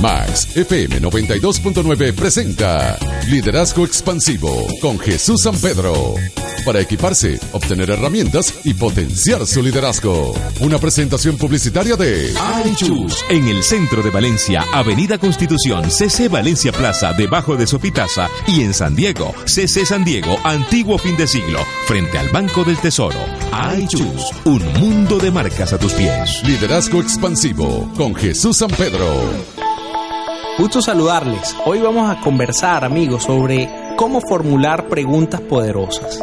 Max FM 92.9 presenta Liderazgo Expansivo con Jesús San Pedro. Para equiparse, obtener herramientas y potenciar su liderazgo. Una presentación publicitaria de iChus en el centro de Valencia, Avenida Constitución, CC Valencia Plaza, debajo de Sopitasa y en San Diego, CC San Diego, antiguo fin de siglo, frente al Banco del Tesoro. iChus, un mundo de marcas a tus pies. Liderazgo Expansivo con Jesús San Pedro. Gusto saludarles. Hoy vamos a conversar, amigos, sobre cómo formular preguntas poderosas.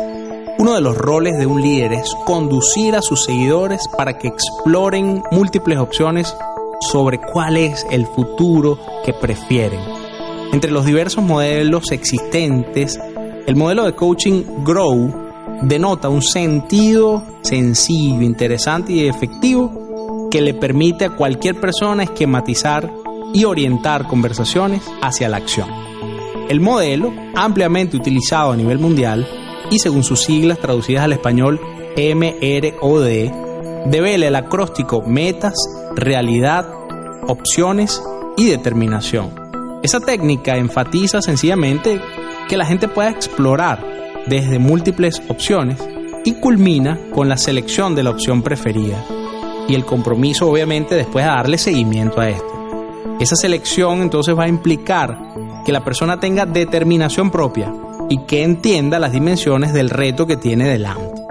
Uno de los roles de un líder es conducir a sus seguidores para que exploren múltiples opciones sobre cuál es el futuro que prefieren. Entre los diversos modelos existentes, el modelo de coaching Grow denota un sentido sencillo, interesante y efectivo que le permite a cualquier persona esquematizar y orientar conversaciones hacia la acción. El modelo, ampliamente utilizado a nivel mundial y según sus siglas traducidas al español MROD, devela el acróstico metas, realidad, opciones y determinación. Esa técnica enfatiza sencillamente que la gente pueda explorar desde múltiples opciones y culmina con la selección de la opción preferida y el compromiso obviamente después de darle seguimiento a esto. Esa selección entonces va a implicar que la persona tenga determinación propia y que entienda las dimensiones del reto que tiene delante.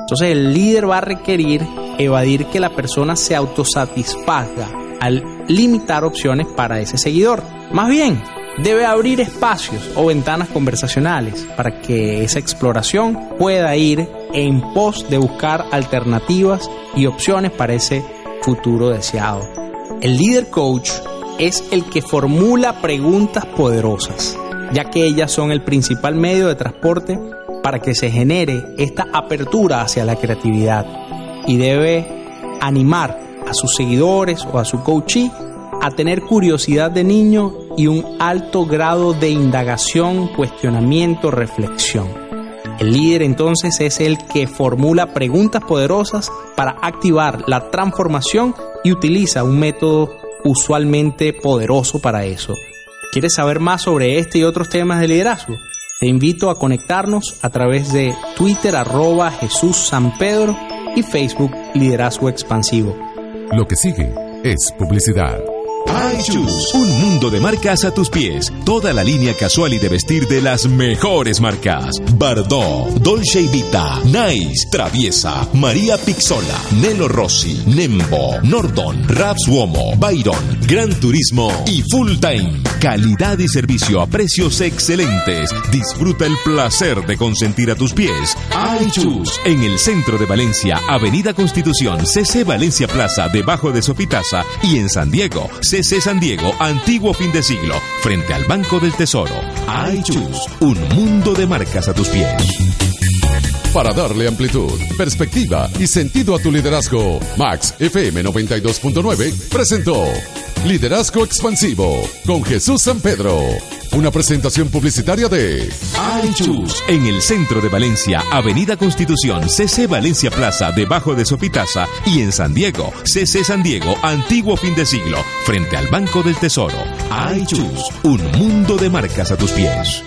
Entonces el líder va a requerir evadir que la persona se autosatisfaga al limitar opciones para ese seguidor. Más bien, debe abrir espacios o ventanas conversacionales para que esa exploración pueda ir en pos de buscar alternativas y opciones para ese futuro deseado. El líder coach es el que formula preguntas poderosas, ya que ellas son el principal medio de transporte para que se genere esta apertura hacia la creatividad y debe animar a sus seguidores o a su coachee a tener curiosidad de niño y un alto grado de indagación, cuestionamiento, reflexión. El líder entonces es el que formula preguntas poderosas para activar la transformación y utiliza un método usualmente poderoso para eso. ¿Quieres saber más sobre este y otros temas de liderazgo? Te invito a conectarnos a través de Twitter arroba Jesús San Pedro y Facebook Liderazgo Expansivo. Lo que sigue es publicidad iChoose, un mundo de marcas a tus pies. Toda la línea casual y de vestir de las mejores marcas. Bardot, Dolce Vita, Nice, Traviesa, María Pixola, Nelo Rossi, Nembo, Nordon, Raps Uomo, Byron, Gran Turismo y Full Time. Calidad y servicio a precios excelentes. Disfruta el placer de consentir a tus pies. iChoose, en el centro de Valencia, Avenida Constitución, CC Valencia Plaza, debajo de Sopitasa y en San Diego, CC San Diego, antiguo fin de siglo, frente al Banco del Tesoro. iChoose, un mundo de marcas a tus pies. Para darle amplitud, perspectiva y sentido a tu liderazgo, Max FM 92.9 presentó Liderazgo Expansivo con Jesús San Pedro. Una presentación publicitaria de iChoose en el centro de Valencia, Avenida Constitución, CC Valencia Plaza, debajo de Sopitasa y en San Diego, CC San Diego, antiguo fin de siglo, frente al Banco del Tesoro. iChoose, un mundo de marcas a tus pies.